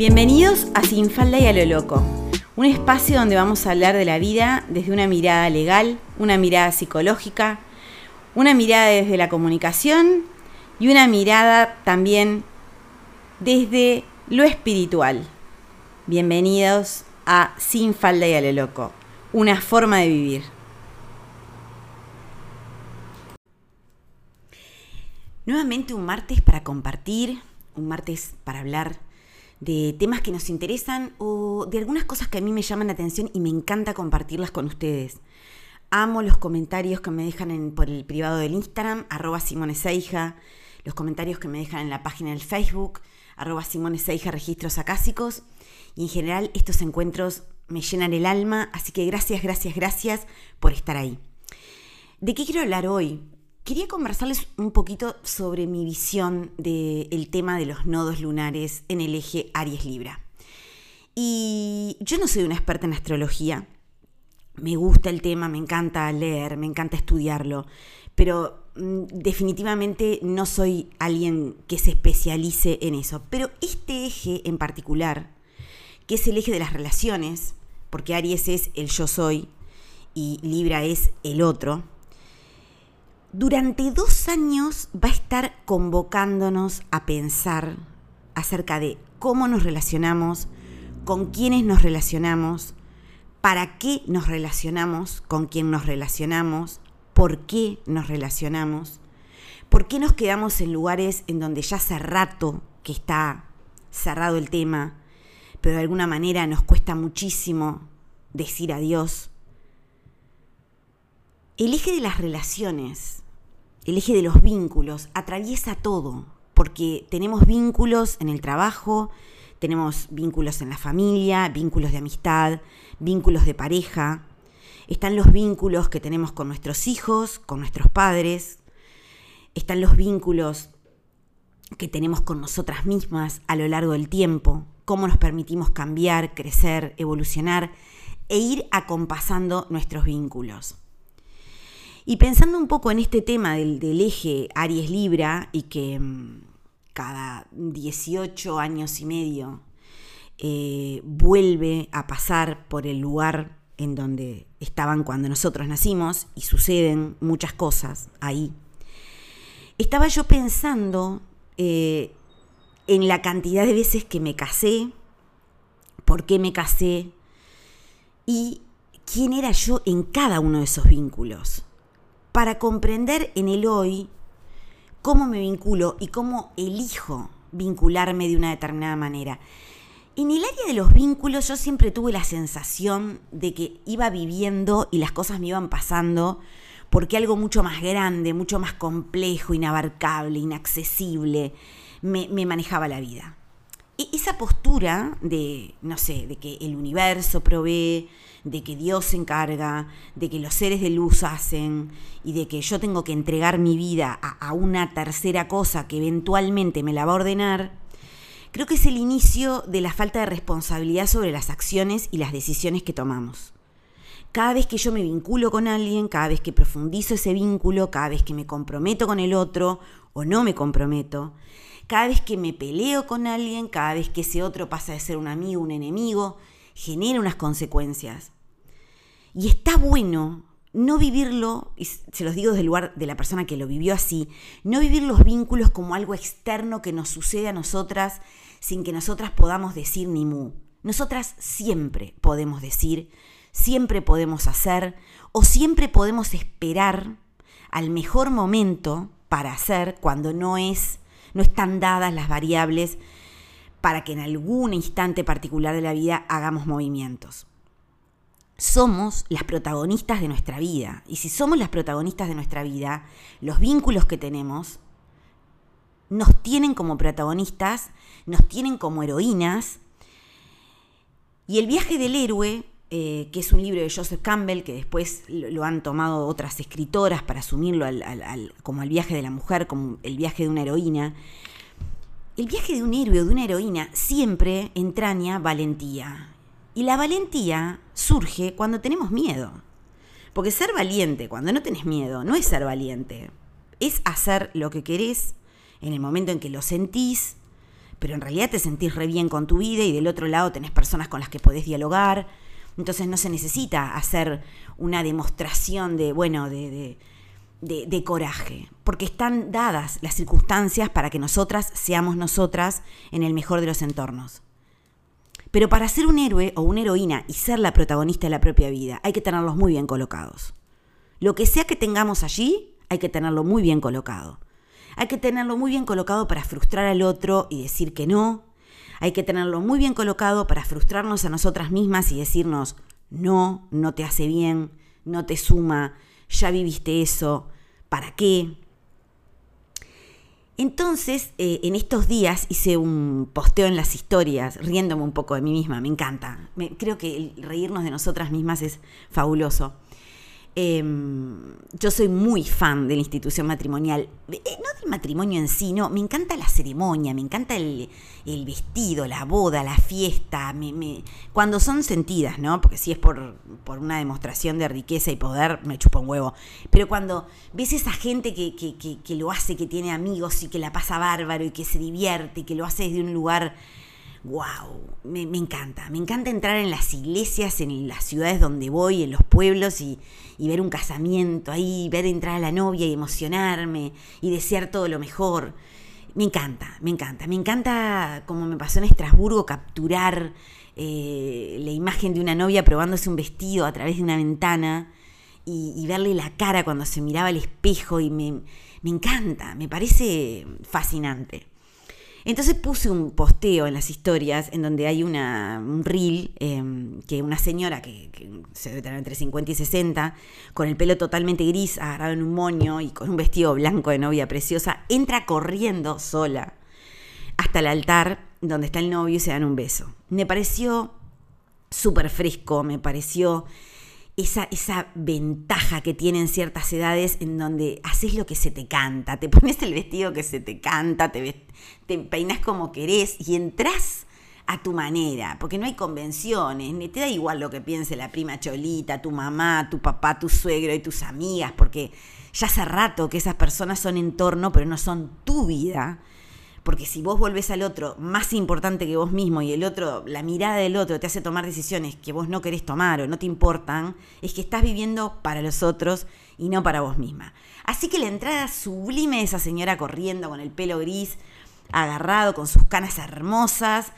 Bienvenidos a Sin Falda y a lo Loco, un espacio donde vamos a hablar de la vida desde una mirada legal, una mirada psicológica, una mirada desde la comunicación y una mirada también desde lo espiritual. Bienvenidos a Sin Falda y a lo Loco, una forma de vivir. Nuevamente un martes para compartir, un martes para hablar de temas que nos interesan o de algunas cosas que a mí me llaman la atención y me encanta compartirlas con ustedes. Amo los comentarios que me dejan en, por el privado del Instagram, arroba Simone Seija, los comentarios que me dejan en la página del Facebook, arroba Simone Seija Registros Acásicos. Y en general estos encuentros me llenan el alma, así que gracias, gracias, gracias por estar ahí. ¿De qué quiero hablar hoy? Quería conversarles un poquito sobre mi visión del tema de los nodos lunares en el eje Aries-Libra. Y yo no soy una experta en astrología, me gusta el tema, me encanta leer, me encanta estudiarlo, pero mm, definitivamente no soy alguien que se especialice en eso. Pero este eje en particular, que es el eje de las relaciones, porque Aries es el yo soy y Libra es el otro, durante dos años va a estar convocándonos a pensar acerca de cómo nos relacionamos, con quiénes nos relacionamos, para qué nos relacionamos, con quién nos relacionamos, por qué nos relacionamos, por qué nos quedamos en lugares en donde ya hace rato que está cerrado el tema, pero de alguna manera nos cuesta muchísimo decir adiós. El eje de las relaciones el eje de los vínculos atraviesa todo, porque tenemos vínculos en el trabajo, tenemos vínculos en la familia, vínculos de amistad, vínculos de pareja, están los vínculos que tenemos con nuestros hijos, con nuestros padres, están los vínculos que tenemos con nosotras mismas a lo largo del tiempo, cómo nos permitimos cambiar, crecer, evolucionar e ir acompasando nuestros vínculos. Y pensando un poco en este tema del, eje Aries-Libra y que mm, cada 18 años y medio eh, vuelve a pasar por el lugar en donde estaban cuando nosotros nacimos y suceden muchas cosas ahí. Estaba yo pensando eh, en la cantidad de veces que me casé, por qué me casé y quién era yo en cada uno de esos vínculos para comprender en el hoy cómo me vinculo y cómo elijo vincularme de una determinada manera. En el área de los vínculos yo siempre tuve la sensación de que iba viviendo y las cosas me iban pasando porque algo mucho más grande, mucho más complejo, inabarcable, inaccesible, me, manejaba la vida. E, esa postura de, no sé, de que el universo provee, de que Dios se encarga, de que los seres de luz hacen y de que yo tengo que entregar mi vida a, una tercera cosa que eventualmente me la va a ordenar, creo que es el inicio de la falta de responsabilidad sobre las acciones y las decisiones que tomamos. Cada vez que yo me vinculo con alguien, cada vez que profundizo ese vínculo, cada vez que me comprometo con el otro o no me comprometo, cada vez que me peleo con alguien, cada vez que ese otro pasa de ser un amigo, un enemigo, genera unas consecuencias. Y está bueno no vivirlo, y se los digo desde el lugar de la persona que lo vivió así, no vivir los vínculos como algo externo que nos sucede a nosotras sin que nosotras podamos decir ni mu. Nosotras siempre podemos decir, siempre podemos hacer o siempre podemos esperar al mejor momento para hacer cuando no es no están dadas las variables para que en algún instante particular de la vida hagamos movimientos. Somos las protagonistas de nuestra vida. Y si somos las protagonistas de nuestra vida, los vínculos que tenemos nos tienen como protagonistas, nos tienen como heroínas. Y el viaje del héroe, eh, que es un libro de Joseph Campbell, que después lo, han tomado otras escritoras para asumirlo como el viaje de la mujer, como el viaje de una heroína, el viaje de un héroe o de una heroína siempre entraña valentía. Y la valentía surge cuando tenemos miedo. Porque ser valiente cuando no tenés miedo no es ser valiente. Es hacer lo que querés en el momento en que lo sentís, pero en realidad te sentís re bien con tu vida y del otro lado tenés personas con las que podés dialogar. Entonces no se necesita hacer una demostración de, bueno, de, de, de, coraje, porque están dadas las circunstancias para que nosotras seamos nosotras en el mejor de los entornos. Pero para ser un héroe o una heroína y ser la protagonista de la propia vida, hay que tenerlos muy bien colocados. Lo que sea que tengamos allí, hay que tenerlo muy bien colocado. Hay que tenerlo muy bien colocado para frustrar al otro y decir que no. Hay que tenerlo muy bien colocado para frustrarnos a nosotras mismas y decirnos, no, no te hace bien, no te suma, ya viviste eso, ¿para qué? Entonces, eh, en estos días hice un posteo en las historias, riéndome un poco de mí misma, me encanta. creo que el reírnos de nosotras mismas es fabuloso. Em, yo soy muy fan de la institución matrimonial, eh, no del matrimonio en sí, no, me encanta la ceremonia, me encanta el, vestido, la boda, la fiesta, cuando son sentidas, ¿no? Porque si es por, por, una demostración de riqueza y poder, me chupa un huevo. Pero cuando ves esa gente que, que, que lo hace, que tiene amigos y que la pasa bárbaro y que se divierte que lo hace desde un lugar wow, me, encanta. Me encanta entrar en las iglesias, en las ciudades donde voy, en los pueblos y, ver un casamiento ahí, ver entrar a la novia y emocionarme y desear todo lo mejor. Me encanta, me encanta. Me encanta, como me pasó en Estrasburgo, capturar eh, la imagen de una novia probándose un vestido a través de una ventana y, verle la cara cuando se miraba al espejo y me, me encanta, me parece fascinante. Entonces puse un posteo en las historias en donde hay un reel em, que una señora que, se debe tener entre 50 y 60, con el pelo totalmente gris, agarrado en un moño y con un vestido blanco de novia preciosa, entra corriendo sola hasta el altar donde está el novio y se dan un beso. Me pareció súper fresco, me pareció esa, esa ventaja que tienen ciertas edades en donde haces lo que se te canta, te pones el vestido que se te canta, te, te peinas como querés y entras a tu manera, porque no hay convenciones, ni te da igual lo que piense la prima Cholita, tu mamá, tu papá, tu suegro y tus amigas, porque ya hace rato que esas personas son entorno, pero no son tu vida. Porque si vos volvés al otro más importante que vos mismo y el otro, la mirada del otro te hace tomar decisiones que vos no querés tomar o no te importan, es que estás viviendo para los otros y no para vos misma. Así que la entrada sublime de esa señora corriendo con el pelo gris, agarrado, con sus canas hermosas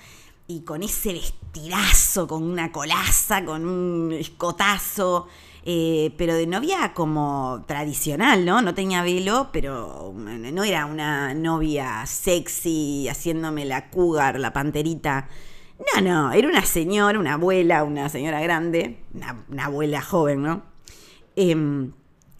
y con ese vestidazo, con una colaza, con un escotazo eh, pero de novia como tradicional, ¿no? No tenía velo, pero no era una novia sexy haciéndome la cougar, la panterita. No, no, era una señora, una abuela, una señora grande, una, abuela joven, ¿no? Em,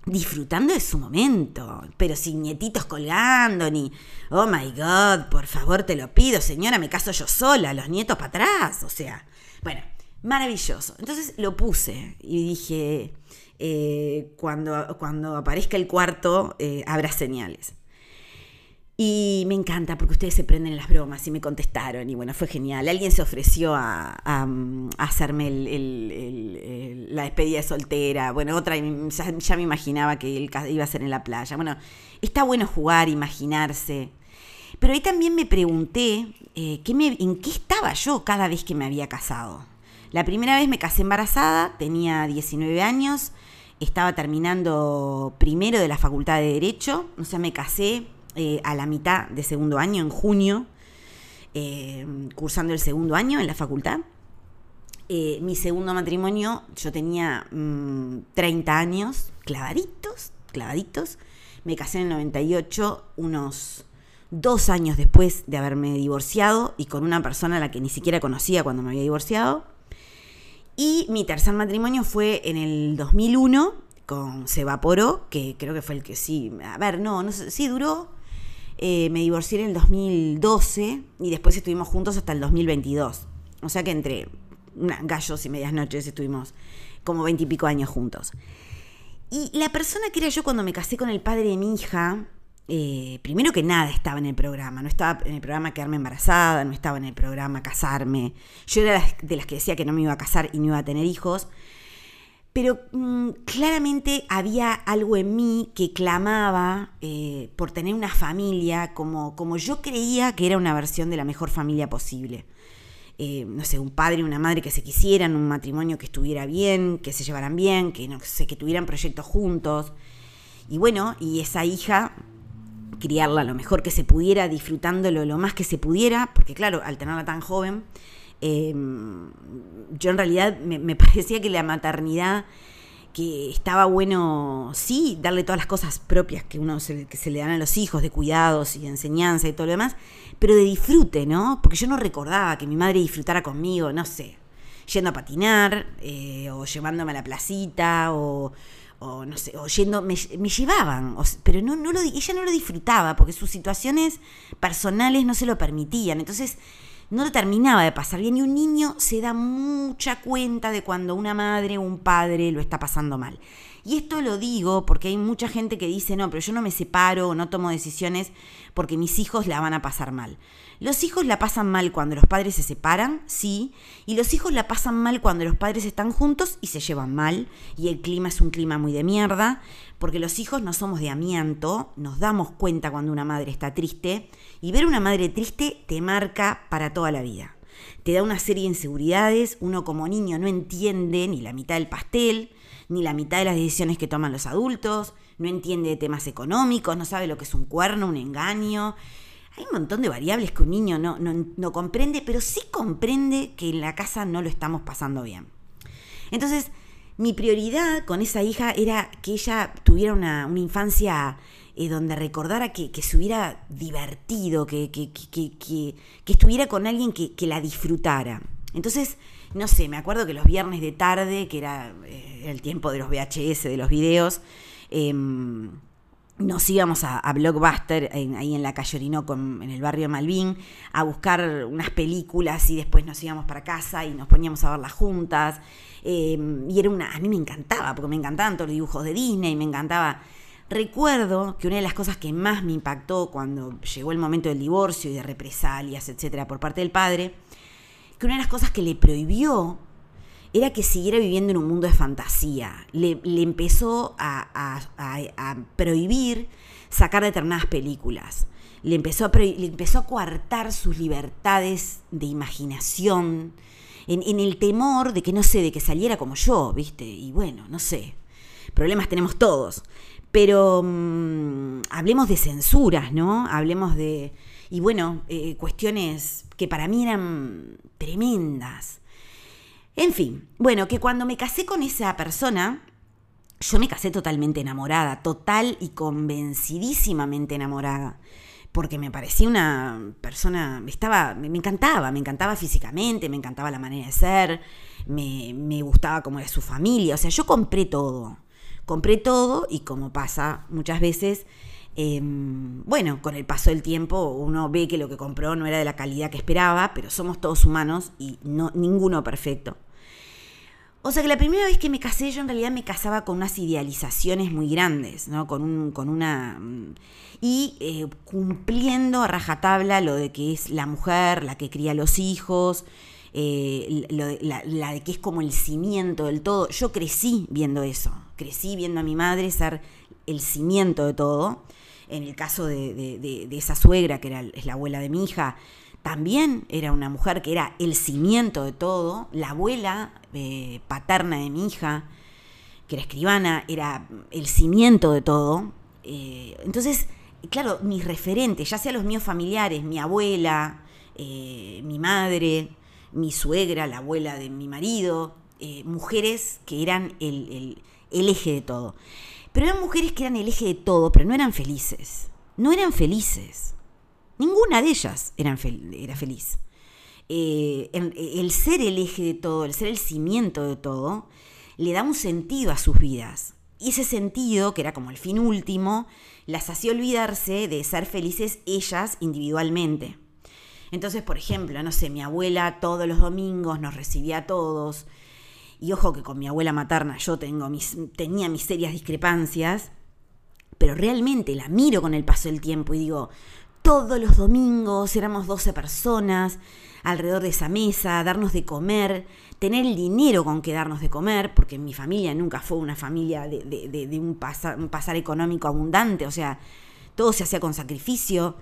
disfrutando de su momento, pero sin nietitos colgando, ni, oh my god, por favor te lo pido, señora, me caso yo sola, los nietos para atrás, o sea, bueno, Maravilloso. Entonces lo puse y dije, eh, cuando, cuando aparezca el cuarto, eh, habrá señales. Y me encanta porque ustedes se prenden las bromas y me contestaron y bueno, fue genial. Alguien se ofreció a, hacerme la despedida de soltera. Bueno, otra ya, me imaginaba que iba a ser en la playa. Bueno, está bueno jugar, imaginarse. Pero ahí también me pregunté eh, en qué estaba yo cada vez que me había casado. La primera vez me casé embarazada, tenía 19 años, estaba terminando primero de la Facultad de Derecho, o sea, me casé eh, a la mitad de segundo año, en junio, eh, cursando el segundo año en la facultad. Eh, mi segundo matrimonio, yo tenía 30 mm, años, clavaditos, clavaditos. Me casé en el 98, unos dos años después de haberme divorciado y con una persona a la que ni siquiera conocía cuando me había divorciado. Y mi tercer matrimonio fue en el 2001 con Se Evaporó, que creo que fue el que sí, a ver, no, no sé, sí duró. Eh, me divorcié en el 2012 y después estuvimos juntos hasta el 2022. O sea que entre gallos y medias noches estuvimos como veintipico años juntos. Y la persona que era yo cuando me casé con el padre de mi hija, eh, primero que nada estaba en el programa, no estaba en el programa quedarme embarazada, no estaba en el programa casarme. Yo era de las que decía que no me iba a casar y no iba a tener hijos. Pero mm, claramente había algo en mí que clamaba eh, por tener una familia como, como yo creía que era una versión de la mejor familia posible. Eh, no sé, un padre y una madre que se quisieran, un matrimonio que estuviera bien, que se llevaran bien, que no sé, que tuvieran proyectos juntos. Y bueno, y esa hija, criarla lo mejor que se pudiera, disfrutándolo lo más que se pudiera, porque claro, al tenerla tan joven, Em, yo en realidad me, parecía que la maternidad, que estaba bueno, sí, darle todas las cosas propias que uno se, que se le dan a los hijos, de cuidados y de enseñanza y todo lo demás, pero de disfrute, ¿no? Porque yo no recordaba que mi madre disfrutara conmigo, no sé, yendo a patinar, eh, o llevándome a la placita, o, no sé, o yendo, me, llevaban, pero no, no ella no lo disfrutaba, porque sus situaciones personales no se lo permitían. Entonces, no lo terminaba de pasar bien y un niño se da mucha cuenta de cuando una madre o un padre lo está pasando mal. Y esto lo digo porque hay mucha gente que dice, no, pero yo no me separo o no tomo decisiones porque mis hijos la van a pasar mal. Los hijos la pasan mal cuando los padres se separan, sí, y los hijos la pasan mal cuando los padres están juntos y se llevan mal, y el clima es un clima muy de mierda, porque los hijos no somos de amianto, nos damos cuenta cuando una madre está triste, y ver una madre triste te marca para toda la vida. Te da una serie de inseguridades, uno como niño no entiende ni la mitad del pastel, ni la mitad de las decisiones que toman los adultos, no entiende de temas económicos, no sabe lo que es un cuerno, un engaño. Hay un montón de variables que un niño no, no comprende, pero sí comprende que en la casa no lo estamos pasando bien. Entonces, mi prioridad con esa hija era que ella tuviera una, infancia eh, donde recordara que, se hubiera divertido, que, que, estuviera con alguien que, la disfrutara. Entonces, no sé, me acuerdo que los viernes de tarde, que era eh, el tiempo de los VHS, de los videos, em, nos íbamos a, Blockbuster, ahí en la calle Orinoco, en, el barrio Malvin, a buscar unas películas y después nos íbamos para casa y nos poníamos a verlas juntas. Em, y era una, a mí me encantaba, porque me encantaban todos los dibujos de Disney, me encantaba. Recuerdo que una de las cosas que más me impactó cuando llegó el momento del divorcio y de represalias, etcétera, por parte del padre, que una de las cosas que le prohibió era que siguiera viviendo en un mundo de fantasía. Le, empezó a, prohibir sacar determinadas películas. Le empezó, a le empezó a coartar sus libertades de imaginación, en, el temor de que, no sé, de que saliera como yo, ¿viste? Y bueno, no sé, problemas tenemos todos. Pero mm, hablemos de censuras, ¿no? Hablemos de, y bueno, eh, cuestiones que para mí eran tremendas. En fin, bueno, que cuando me casé con esa persona, yo me casé totalmente enamorada, total y convencidísimamente enamorada porque me parecía una persona, estaba, me, encantaba, me encantaba físicamente, me encantaba la manera de ser, me, gustaba como era su familia, o sea, yo compré todo, compré todo y como pasa muchas veces, em, bueno, con el paso del tiempo uno ve que lo que compró no era de la calidad que esperaba, pero somos todos humanos y no, ninguno perfecto. O sea que la primera vez que me casé, yo en realidad me casaba con unas idealizaciones muy grandes, ¿no? Con, un, con una. Mm, y eh, cumpliendo a rajatabla lo de que es la mujer, la que cría los hijos, eh, la, la, de que es como el cimiento del todo. Yo crecí viendo eso, crecí viendo a mi madre ser el cimiento de todo. En el caso de, de esa suegra, que era, es la abuela de mi hija, también era una mujer que era el cimiento de todo, la abuela eh, paterna de mi hija, que era escribana, era el cimiento de todo. Eh, entonces, claro, mis referentes, ya sea los míos familiares, mi abuela, eh, mi madre, mi suegra, la abuela de mi marido, mujeres que eran el, el eje de todo. Pero eran mujeres que eran el eje de todo, pero no eran felices. No eran felices. Ninguna de ellas era feliz. Eh, el ser el eje de todo, el ser el cimiento de todo, le da un sentido a sus vidas. Y ese sentido, que era como el fin último, las hacía olvidarse de ser felices ellas individualmente. Entonces, por ejemplo, no sé, mi abuela todos los domingos nos recibía a todos. Y ojo que con mi abuela materna yo tengo mis, tenía mis serias discrepancias, pero realmente la miro con el paso del tiempo y digo, todos los domingos, éramos 12 personas alrededor de esa mesa, darnos de comer, tener el dinero con que darnos de comer, porque mi familia nunca fue una familia de, un, pasar, económico abundante, o sea, todo se hacía con sacrificio.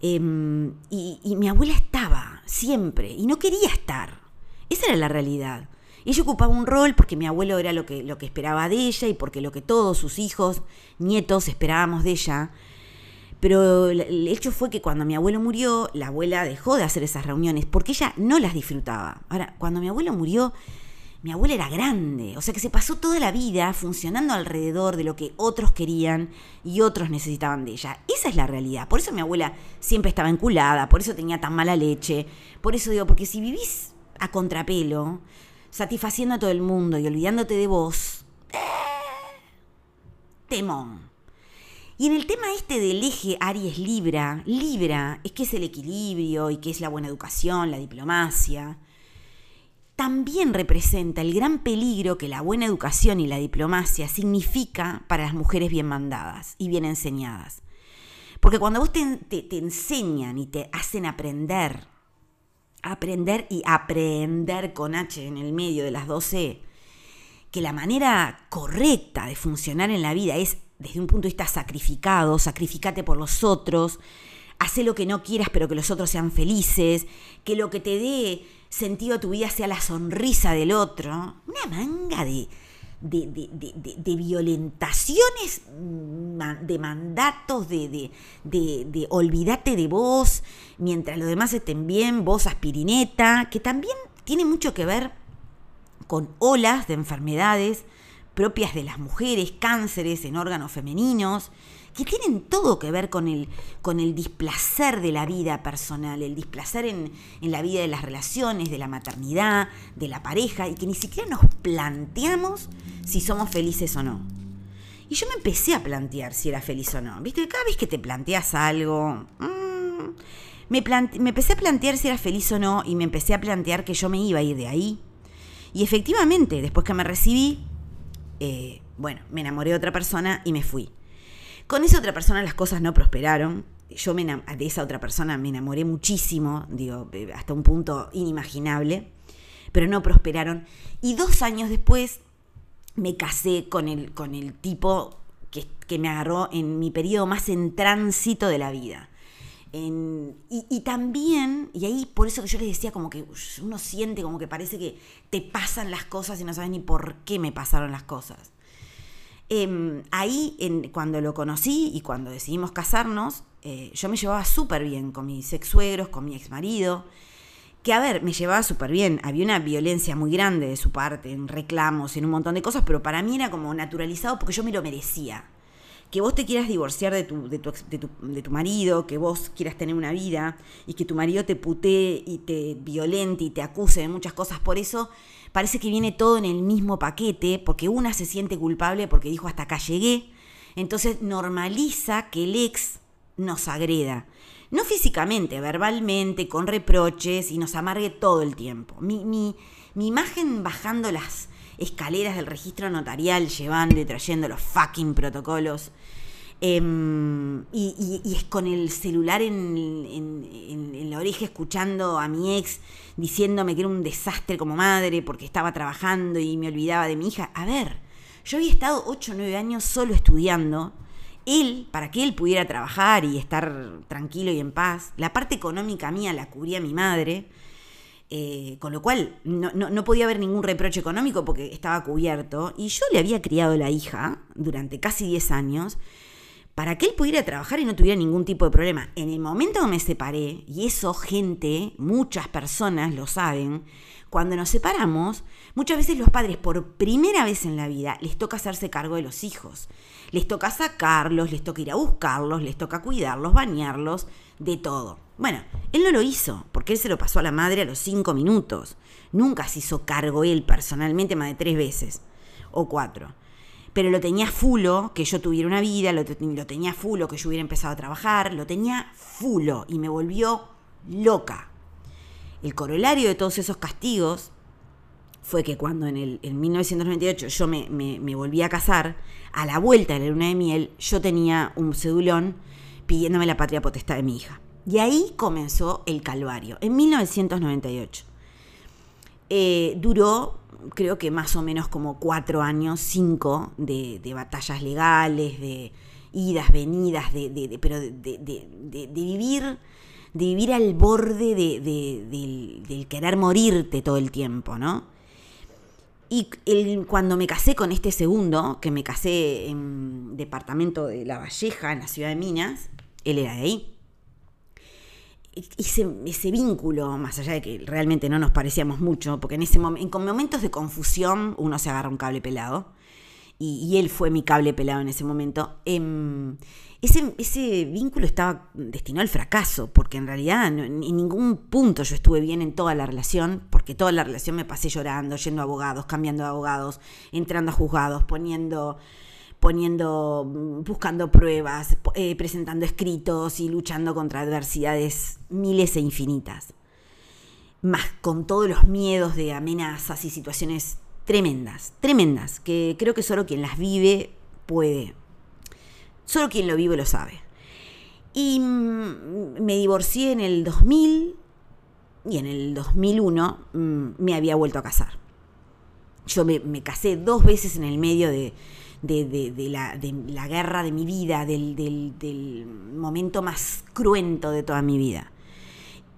Em, y mi abuela estaba siempre y no quería estar. Esa era la realidad. Ella ocupaba un rol porque mi abuelo era lo que, lo que esperaba de ella y porque lo que todos sus hijos, nietos esperábamos de ella. Pero el hecho fue que cuando mi abuelo murió, la abuela dejó de hacer esas reuniones porque ella no las disfrutaba. Ahora, cuando mi abuelo murió, mi abuela era grande, o sea que se pasó toda la vida funcionando alrededor de lo que otros querían y otros necesitaban de ella. Esa es la realidad. Por eso mi abuela siempre estaba enculada, por eso tenía tan mala leche. Por eso digo, porque si vivís a contrapelo, satisfaciendo a todo el mundo y olvidándote de vos, temón. Y en el tema este del eje Aries-Libra, Libra es que es el equilibrio y que es la buena educación, la diplomacia, también representa el gran peligro que la buena educación y la diplomacia significa para las mujeres bien mandadas y bien enseñadas. Porque cuando vos te enseñan y te hacen aprender, aprender y aprender con H en el medio de las 12, que la manera correcta de funcionar en la vida es desde un punto de vista sacrificado, sacrificate por los otros, hace lo que no quieras pero que los otros sean felices, que lo que te dé sentido a tu vida sea la sonrisa del otro, una manga de, de, violentaciones, mm, de mandatos, de, de, olvídate de vos, mientras los demás estén bien, vos aspirineta, que también tiene mucho que ver con olas de enfermedades propias de las mujeres, cánceres en órganos femeninos, que tienen todo que ver con el, con el displacer de la vida personal, el displacer en, en, la vida de las relaciones, de la maternidad, de la pareja, y que ni siquiera nos planteamos si somos felices o no. Y yo me empecé a plantear si era feliz o no. ¿Viste? Cada vez que te planteas algo... Mm, me, me empecé a plantear si era feliz o no y me empecé a plantear que yo me iba a ir de ahí. Y efectivamente, después que me recibí, eh, bueno, me enamoré de otra persona y me fui. Con esa otra persona las cosas no prosperaron. Yo me de esa otra persona me enamoré muchísimo, digo, hasta un punto inimaginable, pero no prosperaron. Y dos años después me casé con el, con el tipo que, que me agarró en mi periodo más en tránsito de la vida y, también, y ahí por eso que yo les decía como que uno siente como que parece que te pasan las cosas y no sabes ni por qué me pasaron las cosas. Em, ahí, en, cuando lo conocí y cuando decidimos casarnos, eh, yo me llevaba súper bien con mis ex suegros, con mi ex marido, que a ver, me llevaba súper bien. Había una violencia muy grande de su parte, en reclamos, en un montón de cosas, pero para mí era como naturalizado porque yo me lo merecía que vos te quieras divorciar de tu, de tu, de tu, marido, que vos quieras tener una vida y que tu marido te putee y te violente y te acuse de muchas cosas por eso, parece que viene todo en el mismo paquete, porque una se siente culpable porque dijo hasta acá llegué, entonces normaliza que el ex nos agreda. No físicamente, verbalmente, con reproches y nos amargue todo el tiempo. Mi, mi, mi imagen bajando las, escaleras del registro notarial llevando y trayendo los fucking protocolos. Em, y, es con el celular en, la oreja escuchando a mi ex diciéndome que era un desastre como madre porque estaba trabajando y me olvidaba de mi hija. A ver, yo había estado 8 o 9 años solo estudiando. Él, para que él pudiera trabajar y estar tranquilo y en paz, la parte económica mía la cubría mi madre eh, con lo cual no, podía haber ningún reproche económico porque estaba cubierto. Y yo le había criado la hija durante casi 10 años para que él pudiera trabajar y no tuviera ningún tipo de problema. En el momento que me separé, y eso gente, muchas personas lo saben, cuando nos separamos, muchas veces los padres por primera vez en la vida les toca hacerse cargo de los hijos. Les toca sacarlos, les toca ir a buscarlos, les toca cuidarlos, bañarlos, de todo. Bueno, él no lo hizo, porque él se lo pasó a la madre a los cinco minutos. Nunca se hizo cargo él personalmente más de tres veces, o cuatro. Pero lo tenía fulo que yo tuviera una vida, lo, tenía fulo que yo hubiera empezado a trabajar, lo tenía fulo y me volvió loca. El corolario de todos esos castigos fue que cuando en, el, en 1998 yo me, me volví a casar, a la vuelta de la luna de miel, yo tenía un cedulón pidiéndome la patria potestad de mi hija. Y ahí comenzó el calvario, en 1998. Eh, duró, creo que más o menos como cuatro años, cinco, de, batallas legales, de idas, venidas, de, pero de, vivir de vivir al borde del, querer morirte todo el tiempo, ¿no? Y cuando me casé con este segundo, que me casé en departamento de La Valleja, en la ciudad de Minas, él era de ahí. Ese, ese vínculo, más allá de que realmente no nos parecíamos mucho, porque en ese momento, en momentos de confusión uno se agarra un cable pelado, y, él fue mi cable pelado en ese momento. Ese, ese, vínculo estaba destinado al fracaso, porque en realidad en ningún punto yo estuve bien en toda la relación, porque toda la relación me pasé llorando, yendo a abogados, cambiando de abogados, entrando a juzgados, poniendo, poniendo, buscando pruebas, eh, presentando escritos y luchando contra adversidades miles e infinitas. Más con todos los miedos de amenazas y situaciones tremendas, tremendas, que creo que solo quien las vive puede Solo quien lo vive lo sabe. Y mm, me divorcié en el 2000 y en el 2001 mm, me había vuelto a casar. Yo me, casé dos veces en el medio de, la, guerra de mi vida, del, momento más cruento de toda mi vida.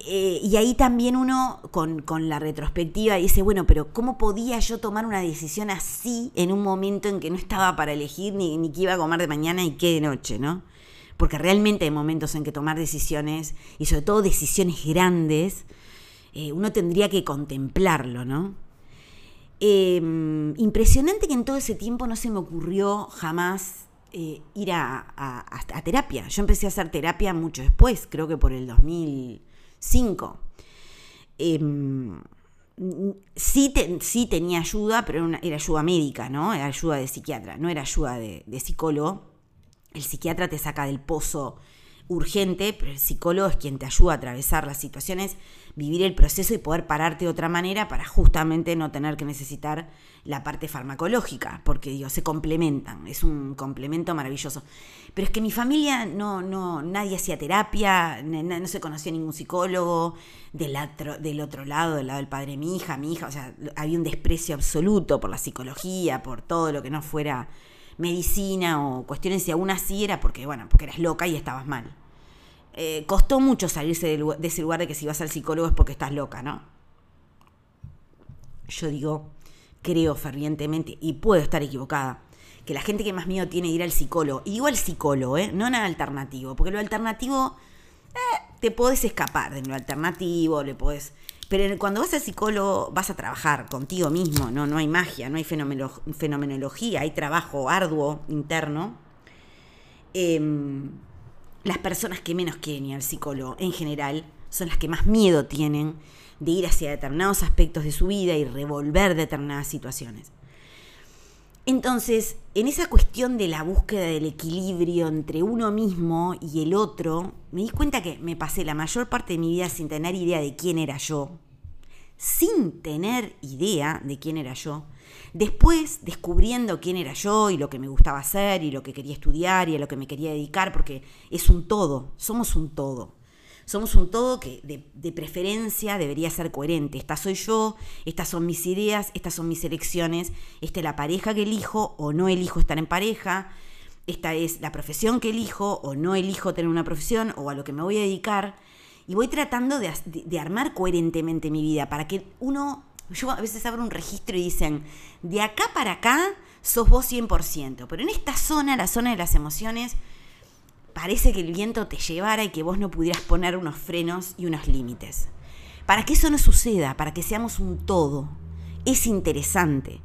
Eh, y ahí también uno, con, la retrospectiva, dice, bueno, pero ¿cómo podía yo tomar una decisión así en un momento en que no estaba para elegir ni, ni qué iba a comer de mañana y qué de noche, ¿no? Porque realmente hay momentos en que tomar decisiones, y sobre todo decisiones grandes, eh, uno tendría que contemplarlo, ¿no? Em, impresionante que en todo ese tiempo no se me ocurrió jamás eh, ir a, terapia. Yo empecé a hacer terapia mucho después, creo que por el 2000 Cinco. Em, sí, sí, tenía ayuda, pero era, ayuda médica, ¿no? Era ayuda de psiquiatra, no era ayuda de psicólogo. El psiquiatra te saca del pozo urgente, pero el psicólogo es quien te ayuda a atravesar las situaciones, vivir el proceso y poder pararte de otra manera para justamente no tener que necesitar la parte farmacológica, porque digo, se complementan, es un complemento maravilloso. Pero es que mi familia no, no, nadie hacía terapia, no, se conocía ningún psicólogo, del otro, del otro lado, del lado del padre de mi hija, mi hija, o sea, había un desprecio absoluto por la psicología, por todo lo que no fuera medicina o cuestiones, y aún así era porque, bueno, porque eras loca y estabas mal. Eh, costó mucho salirse de, ese lugar de que si vas al psicólogo es porque estás loca, ¿no? Yo digo, creo fervientemente, y puedo estar equivocada, que la gente que más miedo tiene ir al psicólogo, y digo al psicólogo, ¿eh? no nada alternativo, porque lo alternativo eh, te podés escapar de lo alternativo, le podés pero cuando vas al psicólogo vas a trabajar contigo mismo, no, no hay magia, no hay fenomenología, hay trabajo arduo interno. Em, las personas que menos quieren al psicólogo en general son las que más miedo tienen de ir hacia determinados aspectos de su vida y revolver determinadas situaciones. Entonces, en esa cuestión de la búsqueda del equilibrio entre uno mismo y el otro, me di cuenta que me pasé la mayor parte de mi vida sin tener idea de quién era yo, sin tener idea de quién era yo. Después, descubriendo quién era yo y lo que me gustaba hacer y lo que quería estudiar y a lo que me quería dedicar, porque es un todo, somos un todo. Somos un todo que de, preferencia debería ser coherente. Esta soy yo, estas son mis ideas, estas son mis elecciones, esta es la pareja que elijo o no elijo estar en pareja, esta es la profesión que elijo o no elijo tener una profesión o a lo que me voy a dedicar. Y voy tratando de, de armar coherentemente mi vida para que uno, yo a veces abro un registro y dicen, de acá para acá sos vos 100%, pero en esta zona, la zona de las emociones, parece que el viento te llevara y que vos no pudieras poner unos frenos y unos límites. Para que eso no suceda, para que seamos un todo, es interesante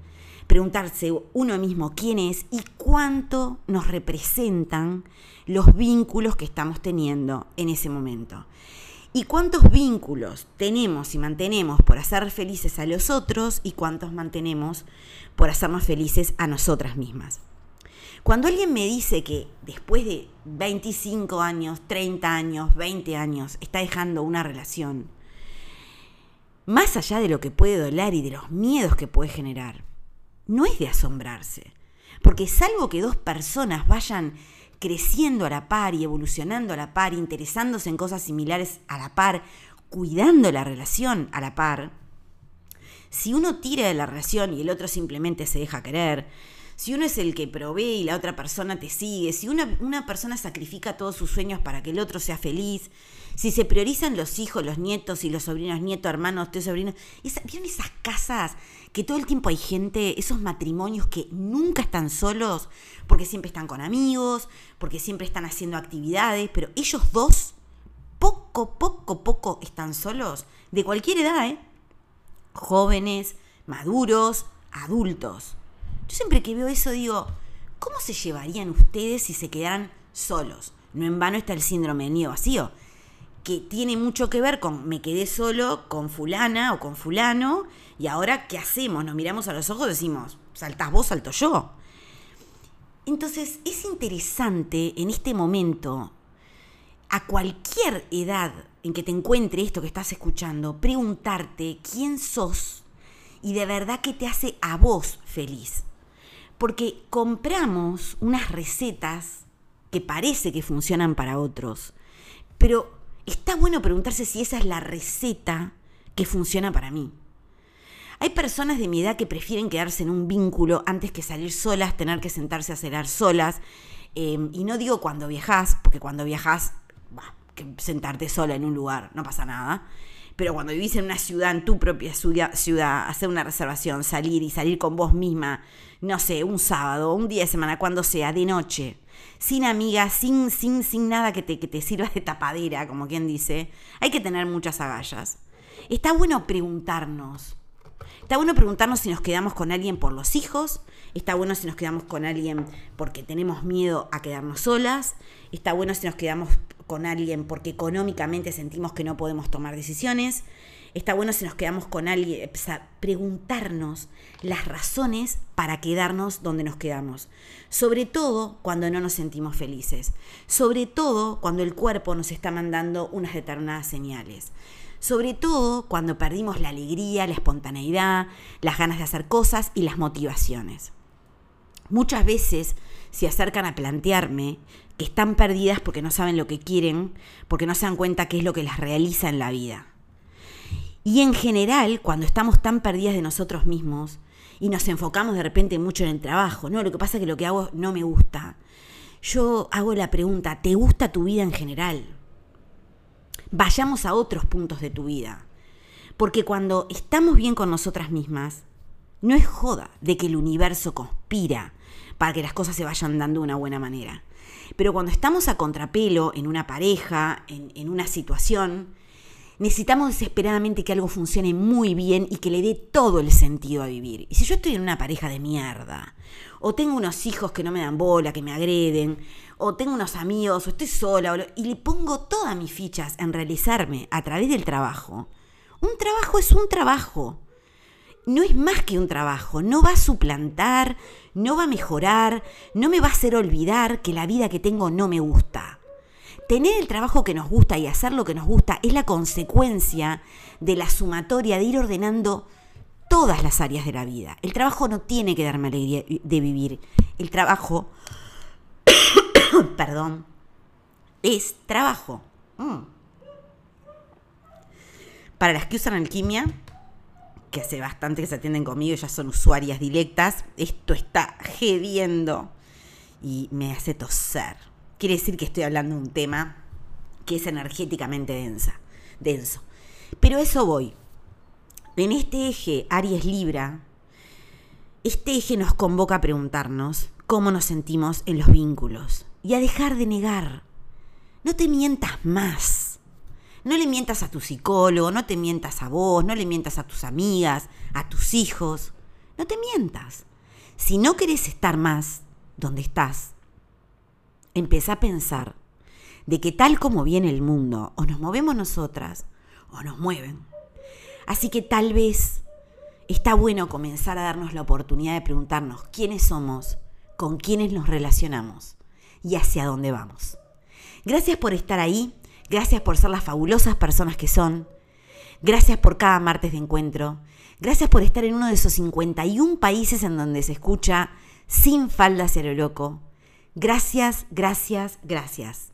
preguntarse uno mismo quién es y cuánto nos representan los vínculos que estamos teniendo en ese momento. Y cuántos vínculos tenemos y mantenemos por hacer felices a los otros y cuántos mantenemos por hacernos felices a nosotras mismas. Cuando alguien me dice que después de 25 años, 30 años, 20 años, está dejando una relación, más allá de lo que puede doler y de los miedos que puede generar, no es de asombrarse. Porque salvo que dos personas vayan creciendo a la par y evolucionando a la par, interesándose en cosas similares a la par, cuidando la relación a la par, si uno tira de la relación y el otro simplemente se deja querer, si uno es el que provee y la otra persona te sigue, si una, una, persona sacrifica todos sus sueños para que el otro sea feliz, si se priorizan los hijos, los nietos y los sobrinos, nietos, hermanos, tíos, sobrinos, ¿vieron esas casas que todo el tiempo hay gente, esos matrimonios que nunca están solos, porque siempre están con amigos, porque siempre están haciendo actividades, pero ellos dos, poco, poco, poco están solos, de cualquier edad, ¿eh? Jóvenes, maduros, adultos. Yo siempre que veo eso digo, ¿cómo se llevarían ustedes si se quedaran solos? No en vano está el síndrome del nido vacío, que tiene mucho que ver con me quedé solo con fulana o con fulano y ahora ¿qué hacemos? Nos miramos a los ojos y decimos, saltás vos, salto yo. Entonces es interesante en este momento, a cualquier edad en que te encuentre esto que estás escuchando, preguntarte quién sos y de verdad qué te hace a vos feliz. Porque compramos unas recetas que parece que funcionan para otros, pero está bueno preguntarse si esa es la receta que funciona para mí. Hay personas de mi edad que prefieren quedarse en un vínculo antes que salir solas, tener que sentarse a cenar solas. Em, y no digo cuando viajas, porque cuando viajas, que sentarte sola en un lugar, no pasa nada. Pero cuando vivís en una ciudad, en tu propia ciudad, hacer una reservación, salir y salir con vos misma, no sé, un sábado, un día de semana, cuando sea, de noche, sin amigas, sin, sin, sin nada que te, que te sirva de tapadera, como quien dice, hay que tener muchas agallas. Está bueno preguntarnos. Está bueno preguntarnos si nos quedamos con alguien por los hijos, está bueno si nos quedamos con alguien porque tenemos miedo a quedarnos solas, está bueno si nos quedamos con alguien porque económicamente sentimos que no podemos tomar decisiones, está bueno si nos quedamos con alguien, o sea, preguntarnos las razones para quedarnos donde nos quedamos. Sobre todo cuando no nos sentimos felices. Sobre todo cuando el cuerpo nos está mandando unas determinadas señales. Sobre todo cuando perdimos la alegría, la espontaneidad, las ganas de hacer cosas y las motivaciones. Muchas veces se acercan a plantearme que están perdidas porque no saben lo que quieren, porque no se dan cuenta qué es lo que las realiza en la vida. Y en general, cuando estamos tan perdidas de nosotros mismos y nos enfocamos de repente mucho en el trabajo, no, lo que pasa es que lo que hago no me gusta. Yo hago la pregunta, ¿te gusta tu vida en general? Vayamos a otros puntos de tu vida. Porque cuando estamos bien con nosotras mismas, no es joda de que el universo conspira para que las cosas se vayan dando de una buena manera. Pero cuando estamos a contrapelo en una pareja, en, en una situación, necesitamos desesperadamente que algo funcione muy bien y que le dé todo el sentido a vivir. Y si yo estoy en una pareja de mierda, o tengo unos hijos que no me dan bola, que me agreden, o tengo unos amigos, o estoy sola, y le pongo todas mis fichas en realizarme a través del trabajo, un trabajo es un trabajo. No es más que un trabajo, no va a suplantar, no va a mejorar, no me va a hacer olvidar que la vida que tengo no me gusta tener el trabajo que nos gusta y hacer lo que nos gusta es la consecuencia de la sumatoria de ir ordenando todas las áreas de la vida. El trabajo no tiene que darme alegría de vivir. El trabajo, perdón, es trabajo. Mm. Para las que usan alquimia, que hace bastante que se atienden conmigo, ya son usuarias directas, esto está gediendo y me hace toser quiere decir que estoy hablando de un tema que es energéticamente densa, denso. Pero eso voy. En este eje Aries Libra, este eje nos convoca a preguntarnos cómo nos sentimos en los vínculos y a dejar de negar. No te mientas más. No le mientas a tu psicólogo, no te mientas a vos, no le mientas a tus amigas, a tus hijos. No te mientas. Si no querés estar más donde estás, empieza a pensar de que tal como viene el mundo, o nos movemos nosotras, o nos mueven. Así que tal vez está bueno comenzar a darnos la oportunidad de preguntarnos quiénes somos, con quiénes nos relacionamos y hacia dónde vamos. Gracias por estar ahí, gracias por ser las fabulosas personas que son, gracias por cada martes de encuentro, gracias por estar en uno de esos 51 países en donde se escucha sin falda cero loco, Gracias, gracias, gracias.